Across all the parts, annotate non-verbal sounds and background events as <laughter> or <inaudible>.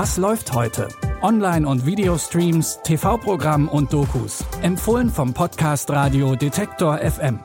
Was läuft heute? Online- und Videostreams, TV-Programm und Dokus. Empfohlen vom Podcast Radio Detektor FM.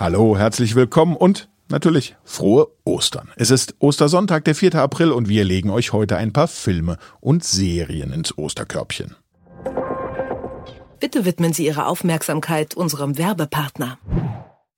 Hallo, herzlich willkommen und natürlich frohe Ostern. Es ist Ostersonntag, der 4. April und wir legen euch heute ein paar Filme und Serien ins Osterkörbchen. Bitte widmen Sie Ihre Aufmerksamkeit unserem Werbepartner.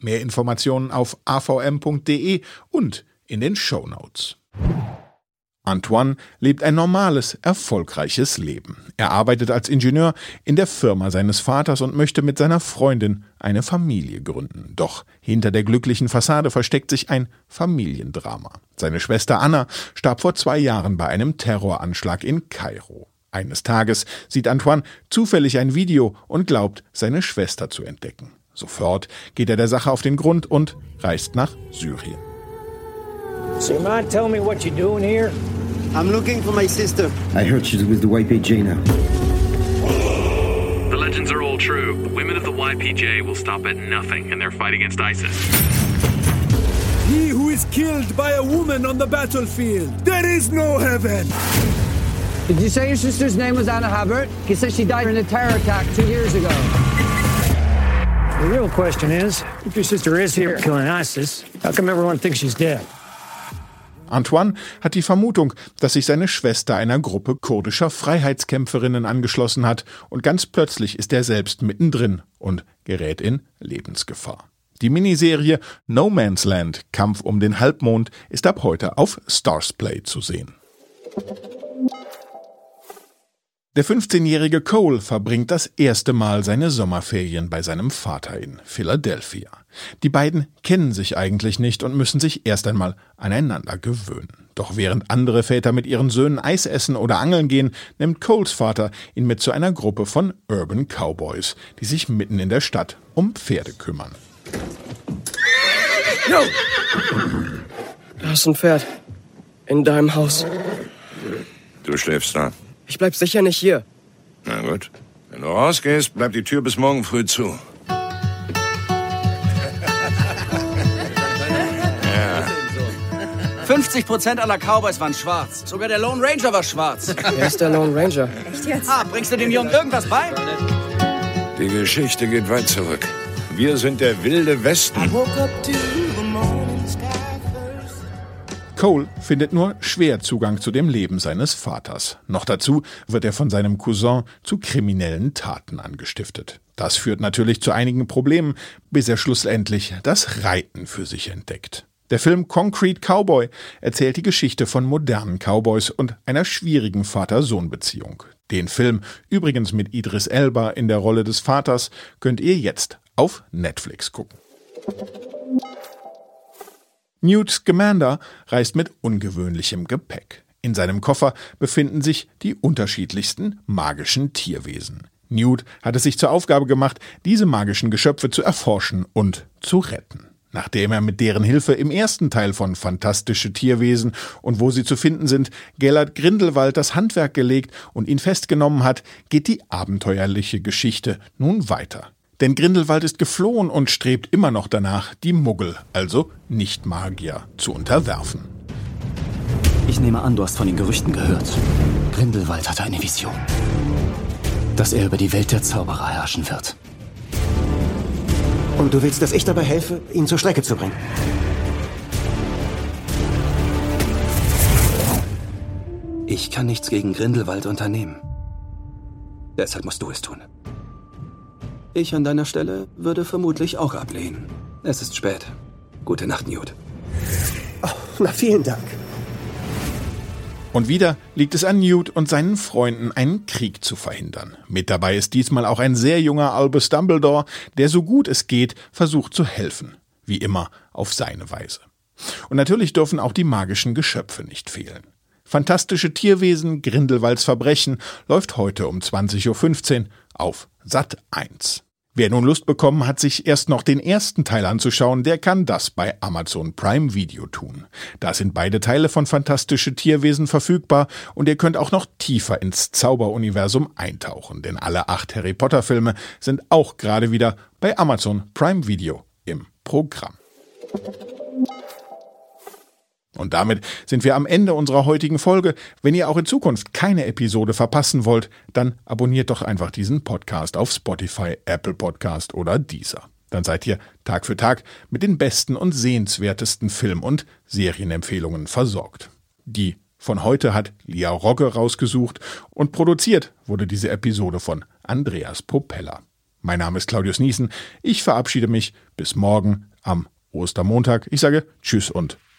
Mehr Informationen auf avm.de und in den Show Notes. Antoine lebt ein normales, erfolgreiches Leben. Er arbeitet als Ingenieur in der Firma seines Vaters und möchte mit seiner Freundin eine Familie gründen. Doch hinter der glücklichen Fassade versteckt sich ein Familiendrama. Seine Schwester Anna starb vor zwei Jahren bei einem Terroranschlag in Kairo. Eines Tages sieht Antoine zufällig ein Video und glaubt, seine Schwester zu entdecken. Sofort geht er der Sache auf den Grund und reist nach Syrien. So you mind telling me what you're doing here? I'm looking for my sister. I heard she's with the YPJ now. The legends are all true. The women of the YPJ will stop at nothing in their fight against ISIS. He who is killed by a woman on the battlefield, there is no heaven. Did you say your sister's name was Anna Habert? He said she died in a terror attack two years ago. The real question is, if your sister is here killing ISIS, how come everyone thinks she's dead? Antoine hat die Vermutung, dass sich seine Schwester einer Gruppe kurdischer Freiheitskämpferinnen angeschlossen hat und ganz plötzlich ist er selbst mittendrin und gerät in Lebensgefahr. Die Miniserie No Man's Land Kampf um den Halbmond ist ab heute auf Starsplay zu sehen. Der 15-jährige Cole verbringt das erste Mal seine Sommerferien bei seinem Vater in Philadelphia. Die beiden kennen sich eigentlich nicht und müssen sich erst einmal aneinander gewöhnen. Doch während andere Väter mit ihren Söhnen Eis essen oder angeln gehen, nimmt Coles Vater ihn mit zu einer Gruppe von Urban Cowboys, die sich mitten in der Stadt um Pferde kümmern. Jo! Da ist ein Pferd. In deinem Haus. Du schläfst da. Ich bleib sicher nicht hier. Na gut. Wenn du rausgehst, bleibt die Tür bis morgen früh zu. <laughs> ja. 50 Prozent aller Cowboys waren schwarz. Sogar der Lone Ranger war schwarz. Wer ist der Lone Ranger? Echt jetzt? Ah, bringst du dem Jungen irgendwas bei? Die Geschichte geht weit zurück. Wir sind der wilde Westen. Cole findet nur schwer Zugang zu dem Leben seines Vaters. Noch dazu wird er von seinem Cousin zu kriminellen Taten angestiftet. Das führt natürlich zu einigen Problemen, bis er schlussendlich das Reiten für sich entdeckt. Der Film Concrete Cowboy erzählt die Geschichte von modernen Cowboys und einer schwierigen Vater-Sohn-Beziehung. Den Film, übrigens mit Idris Elba in der Rolle des Vaters, könnt ihr jetzt auf Netflix gucken. Newt Scamander reist mit ungewöhnlichem Gepäck. In seinem Koffer befinden sich die unterschiedlichsten magischen Tierwesen. Newt hat es sich zur Aufgabe gemacht, diese magischen Geschöpfe zu erforschen und zu retten. Nachdem er mit deren Hilfe im ersten Teil von Fantastische Tierwesen und wo sie zu finden sind, Gellert Grindelwald das Handwerk gelegt und ihn festgenommen hat, geht die abenteuerliche Geschichte nun weiter. Denn Grindelwald ist geflohen und strebt immer noch danach, die Muggel, also Nicht-Magier, zu unterwerfen. Ich nehme an, du hast von den Gerüchten gehört. Grindelwald hatte eine Vision. Dass er über die Welt der Zauberer herrschen wird. Und du willst, dass ich dabei helfe, ihn zur Strecke zu bringen? Ich kann nichts gegen Grindelwald unternehmen. Deshalb musst du es tun. Ich an deiner Stelle würde vermutlich auch ablehnen. Es ist spät. Gute Nacht, Newt. Oh, na, vielen Dank. Und wieder liegt es an Newt und seinen Freunden, einen Krieg zu verhindern. Mit dabei ist diesmal auch ein sehr junger Albus Dumbledore, der so gut es geht versucht zu helfen. Wie immer auf seine Weise. Und natürlich dürfen auch die magischen Geschöpfe nicht fehlen. Fantastische Tierwesen, Grindelwalds Verbrechen läuft heute um 20.15 Uhr auf Sat 1. Wer nun Lust bekommen hat, sich erst noch den ersten Teil anzuschauen, der kann das bei Amazon Prime Video tun. Da sind beide Teile von Fantastische Tierwesen verfügbar und ihr könnt auch noch tiefer ins Zauberuniversum eintauchen, denn alle acht Harry Potter Filme sind auch gerade wieder bei Amazon Prime Video im Programm. Und damit sind wir am Ende unserer heutigen Folge. Wenn ihr auch in Zukunft keine Episode verpassen wollt, dann abonniert doch einfach diesen Podcast auf Spotify, Apple Podcast oder Deezer. Dann seid ihr Tag für Tag mit den besten und sehenswertesten Film- und Serienempfehlungen versorgt. Die von heute hat Lia Rogge rausgesucht und produziert wurde diese Episode von Andreas Propeller. Mein Name ist Claudius Niesen. Ich verabschiede mich bis morgen am Ostermontag. Ich sage Tschüss und